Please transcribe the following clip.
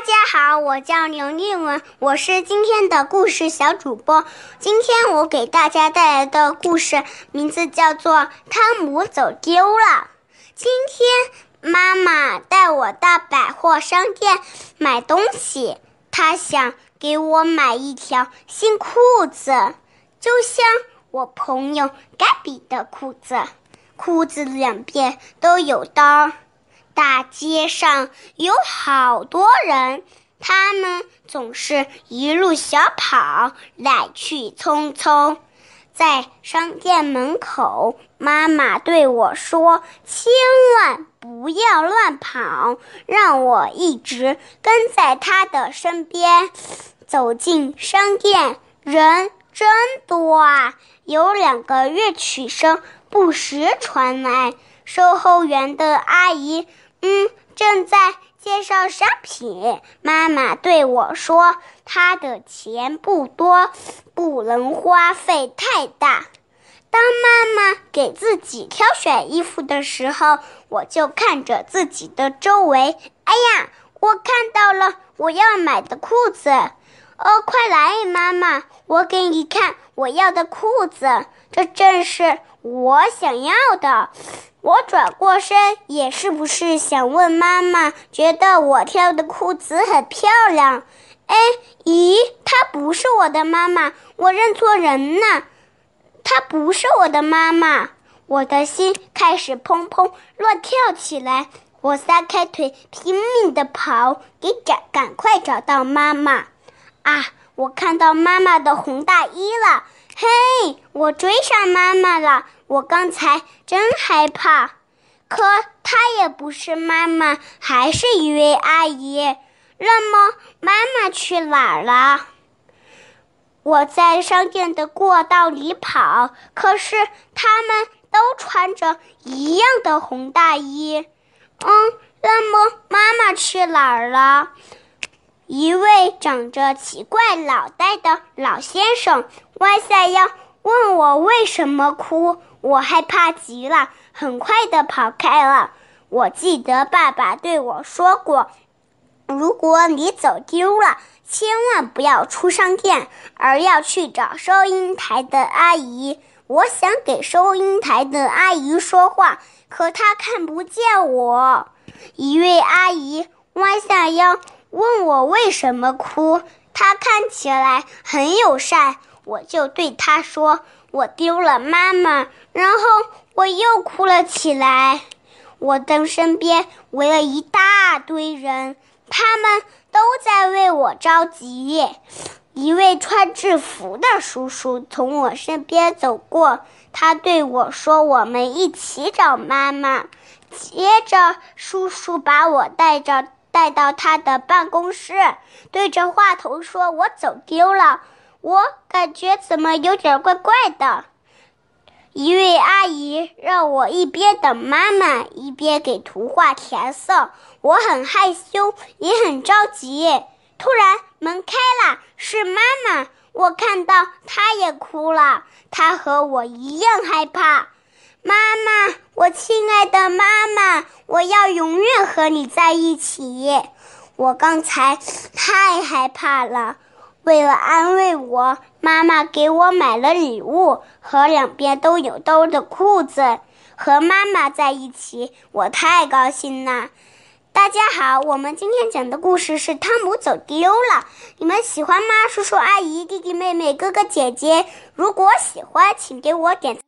大家好，我叫刘丽文，我是今天的故事小主播。今天我给大家带来的故事名字叫做《汤姆走丢了》。今天妈妈带我到百货商店买东西，她想给我买一条新裤子，就像我朋友盖比的裤子，裤子两边都有刀。大街上有好多人，他们总是一路小跑，来去匆匆。在商店门口，妈妈对我说：“千万不要乱跑，让我一直跟在她的身边。”走进商店，人真多啊！有两个乐曲声不时传来，售后员的阿姨。嗯，正在介绍商品。妈妈对我说：“她的钱不多，不能花费太大。”当妈妈给自己挑选衣服的时候，我就看着自己的周围。哎呀，我看到了我要买的裤子！哦，快来，妈妈，我给你看我要的裤子，这正是我想要的。我转过身，也是不是想问妈妈，觉得我挑的裤子很漂亮？哎，咦，她不是我的妈妈，我认错人了。她不是我的妈妈，我的心开始砰砰乱跳起来。我撒开腿，拼命地跑，给赶赶快找到妈妈。啊，我看到妈妈的红大衣了。嘿，我追上妈妈了！我刚才真害怕，可她也不是妈妈，还是一位阿姨。那么妈妈去哪儿了？我在商店的过道里跑，可是他们都穿着一样的红大衣。嗯，那么妈妈去哪儿了？一位长着奇怪脑袋的老先生弯下腰问我为什么哭，我害怕极了，很快的跑开了。我记得爸爸对我说过，如果你走丢了，千万不要出商店，而要去找收银台的阿姨。我想给收银台的阿姨说话，可她看不见我。一位阿姨弯下腰。问我为什么哭？他看起来很友善，我就对他说：“我丢了妈妈。”然后我又哭了起来。我的身边围了一大堆人，他们都在为我着急。一位穿制服的叔叔从我身边走过，他对我说：“我们一起找妈妈。”接着，叔叔把我带着。带到他的办公室，对着话筒说：“我走丢了，我感觉怎么有点怪怪的。”一位阿姨让我一边等妈妈，一边给图画填色。我很害羞，也很着急。突然门开了，是妈妈。我看到她也哭了，她和我一样害怕。妈妈，我亲爱的妈妈，我要永远和你在一起。我刚才太害怕了，为了安慰我，妈妈给我买了礼物和两边都有兜的裤子。和妈妈在一起，我太高兴了。大家好，我们今天讲的故事是汤姆走丢了。你们喜欢吗？叔叔阿姨、弟弟妹妹、哥哥姐姐，如果喜欢，请给我点。